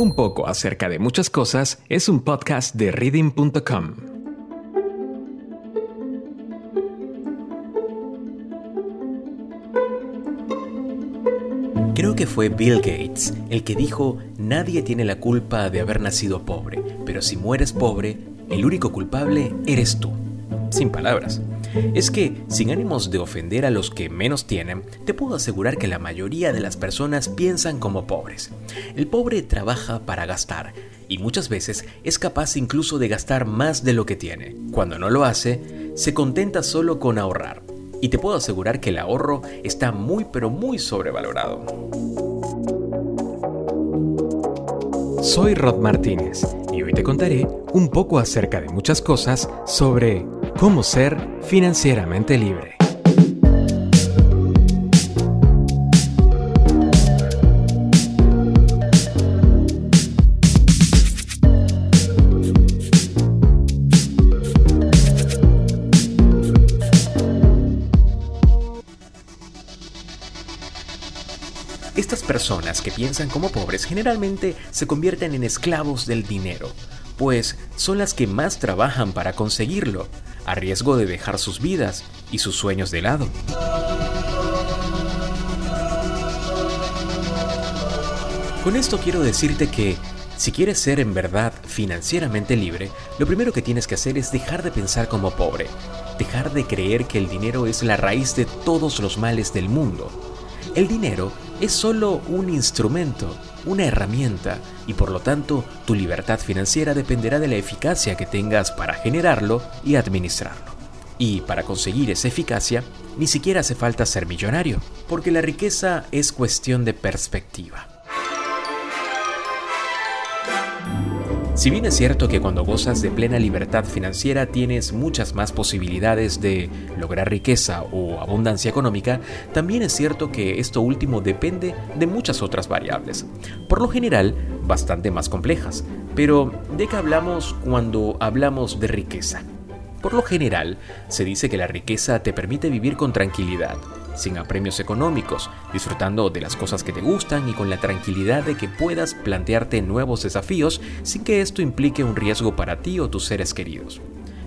Un poco acerca de muchas cosas es un podcast de reading.com. Creo que fue Bill Gates el que dijo, nadie tiene la culpa de haber nacido pobre, pero si mueres pobre, el único culpable eres tú. Sin palabras. Es que, sin ánimos de ofender a los que menos tienen, te puedo asegurar que la mayoría de las personas piensan como pobres. El pobre trabaja para gastar y muchas veces es capaz incluso de gastar más de lo que tiene. Cuando no lo hace, se contenta solo con ahorrar. Y te puedo asegurar que el ahorro está muy pero muy sobrevalorado. Soy Rod Martínez y hoy te contaré un poco acerca de muchas cosas sobre cómo ser financieramente libre. Estas personas que piensan como pobres generalmente se convierten en esclavos del dinero, pues son las que más trabajan para conseguirlo, a riesgo de dejar sus vidas y sus sueños de lado. Con esto quiero decirte que si quieres ser en verdad financieramente libre, lo primero que tienes que hacer es dejar de pensar como pobre, dejar de creer que el dinero es la raíz de todos los males del mundo. El dinero es solo un instrumento, una herramienta, y por lo tanto tu libertad financiera dependerá de la eficacia que tengas para generarlo y administrarlo. Y para conseguir esa eficacia, ni siquiera hace falta ser millonario, porque la riqueza es cuestión de perspectiva. Si bien es cierto que cuando gozas de plena libertad financiera tienes muchas más posibilidades de lograr riqueza o abundancia económica, también es cierto que esto último depende de muchas otras variables, por lo general bastante más complejas. Pero, ¿de qué hablamos cuando hablamos de riqueza? Por lo general, se dice que la riqueza te permite vivir con tranquilidad, sin apremios económicos, disfrutando de las cosas que te gustan y con la tranquilidad de que puedas plantearte nuevos desafíos sin que esto implique un riesgo para ti o tus seres queridos.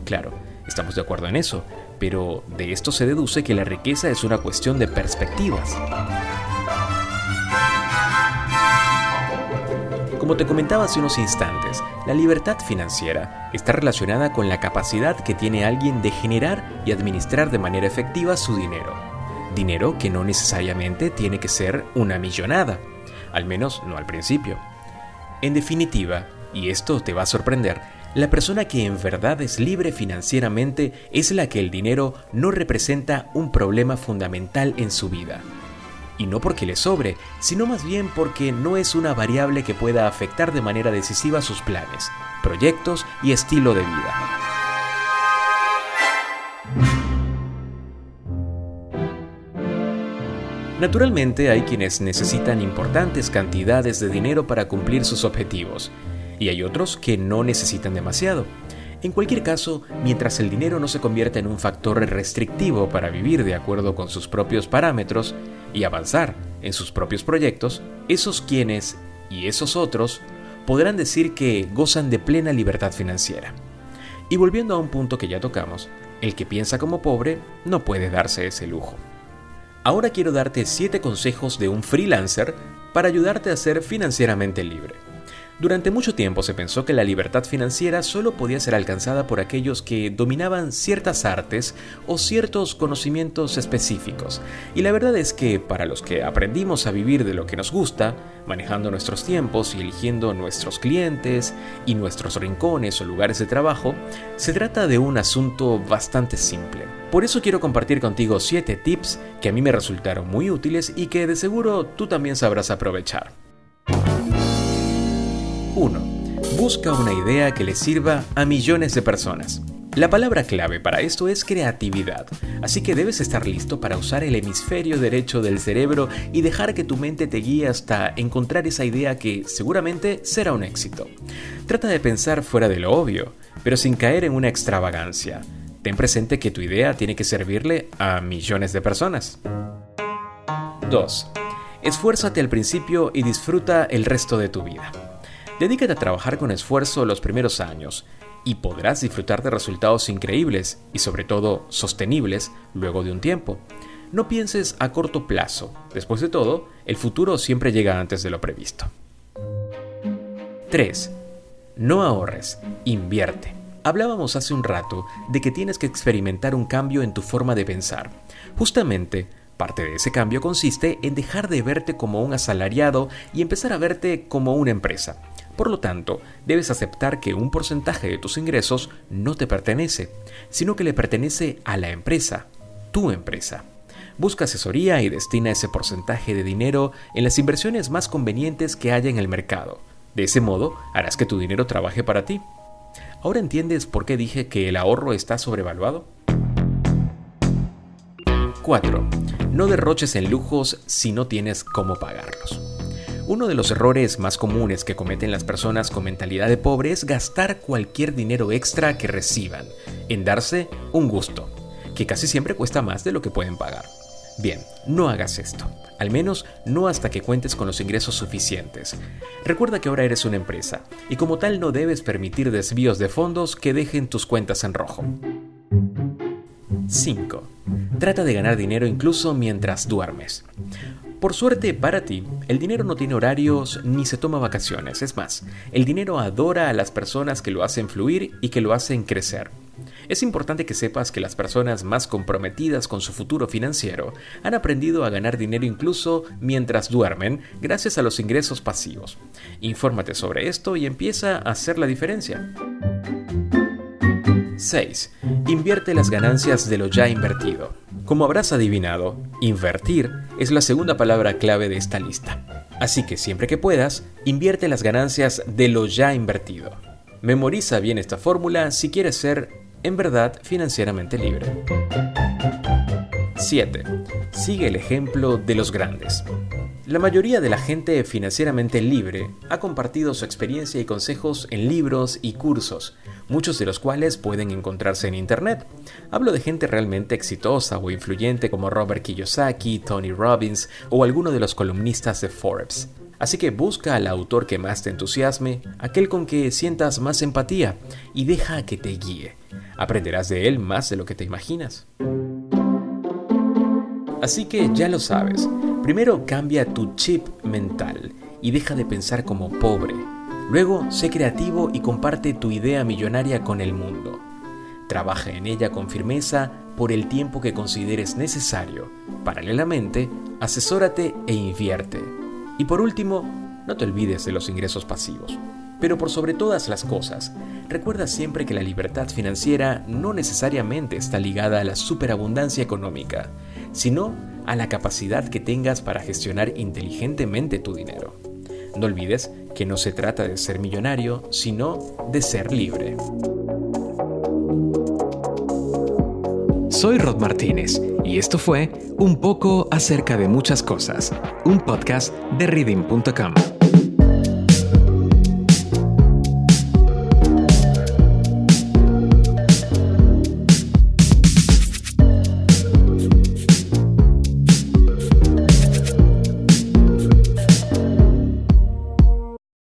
Claro, estamos de acuerdo en eso, pero de esto se deduce que la riqueza es una cuestión de perspectivas. Como te comentaba hace unos instantes, la libertad financiera está relacionada con la capacidad que tiene alguien de generar y administrar de manera efectiva su dinero. Dinero que no necesariamente tiene que ser una millonada, al menos no al principio. En definitiva, y esto te va a sorprender, la persona que en verdad es libre financieramente es la que el dinero no representa un problema fundamental en su vida. Y no porque le sobre, sino más bien porque no es una variable que pueda afectar de manera decisiva sus planes, proyectos y estilo de vida. Naturalmente hay quienes necesitan importantes cantidades de dinero para cumplir sus objetivos, y hay otros que no necesitan demasiado. En cualquier caso, mientras el dinero no se convierta en un factor restrictivo para vivir de acuerdo con sus propios parámetros y avanzar en sus propios proyectos, esos quienes y esos otros podrán decir que gozan de plena libertad financiera. Y volviendo a un punto que ya tocamos, el que piensa como pobre no puede darse ese lujo. Ahora quiero darte 7 consejos de un freelancer para ayudarte a ser financieramente libre. Durante mucho tiempo se pensó que la libertad financiera solo podía ser alcanzada por aquellos que dominaban ciertas artes o ciertos conocimientos específicos. Y la verdad es que para los que aprendimos a vivir de lo que nos gusta, manejando nuestros tiempos y eligiendo nuestros clientes y nuestros rincones o lugares de trabajo, se trata de un asunto bastante simple. Por eso quiero compartir contigo 7 tips que a mí me resultaron muy útiles y que de seguro tú también sabrás aprovechar. 1. Busca una idea que le sirva a millones de personas. La palabra clave para esto es creatividad, así que debes estar listo para usar el hemisferio derecho del cerebro y dejar que tu mente te guíe hasta encontrar esa idea que seguramente será un éxito. Trata de pensar fuera de lo obvio, pero sin caer en una extravagancia. Ten presente que tu idea tiene que servirle a millones de personas. 2. Esfuérzate al principio y disfruta el resto de tu vida. Dedícate a trabajar con esfuerzo los primeros años y podrás disfrutar de resultados increíbles y sobre todo sostenibles luego de un tiempo. No pienses a corto plazo. Después de todo, el futuro siempre llega antes de lo previsto. 3. No ahorres, invierte. Hablábamos hace un rato de que tienes que experimentar un cambio en tu forma de pensar. Justamente, parte de ese cambio consiste en dejar de verte como un asalariado y empezar a verte como una empresa. Por lo tanto, debes aceptar que un porcentaje de tus ingresos no te pertenece, sino que le pertenece a la empresa, tu empresa. Busca asesoría y destina ese porcentaje de dinero en las inversiones más convenientes que haya en el mercado. De ese modo, harás que tu dinero trabaje para ti. ¿Ahora entiendes por qué dije que el ahorro está sobrevaluado? 4. No derroches en lujos si no tienes cómo pagarlos. Uno de los errores más comunes que cometen las personas con mentalidad de pobre es gastar cualquier dinero extra que reciban en darse un gusto, que casi siempre cuesta más de lo que pueden pagar. Bien, no hagas esto, al menos no hasta que cuentes con los ingresos suficientes. Recuerda que ahora eres una empresa y como tal no debes permitir desvíos de fondos que dejen tus cuentas en rojo. 5. Trata de ganar dinero incluso mientras duermes. Por suerte para ti, el dinero no tiene horarios ni se toma vacaciones. Es más, el dinero adora a las personas que lo hacen fluir y que lo hacen crecer. Es importante que sepas que las personas más comprometidas con su futuro financiero han aprendido a ganar dinero incluso mientras duermen gracias a los ingresos pasivos. Infórmate sobre esto y empieza a hacer la diferencia. 6. Invierte las ganancias de lo ya invertido. Como habrás adivinado, invertir es la segunda palabra clave de esta lista. Así que siempre que puedas, invierte las ganancias de lo ya invertido. Memoriza bien esta fórmula si quieres ser, en verdad, financieramente libre. 7. Sigue el ejemplo de los grandes. La mayoría de la gente financieramente libre ha compartido su experiencia y consejos en libros y cursos, muchos de los cuales pueden encontrarse en Internet. Hablo de gente realmente exitosa o influyente como Robert Kiyosaki, Tony Robbins o alguno de los columnistas de Forbes. Así que busca al autor que más te entusiasme, aquel con que sientas más empatía y deja que te guíe. Aprenderás de él más de lo que te imaginas. Así que ya lo sabes, primero cambia tu chip mental y deja de pensar como pobre. Luego, sé creativo y comparte tu idea millonaria con el mundo. Trabaja en ella con firmeza por el tiempo que consideres necesario. Paralelamente, asesórate e invierte. Y por último, no te olvides de los ingresos pasivos. Pero por sobre todas las cosas, recuerda siempre que la libertad financiera no necesariamente está ligada a la superabundancia económica, sino a la capacidad que tengas para gestionar inteligentemente tu dinero. No olvides que no se trata de ser millonario, sino de ser libre. Soy Rod Martínez y esto fue Un poco acerca de muchas cosas, un podcast de reading.com.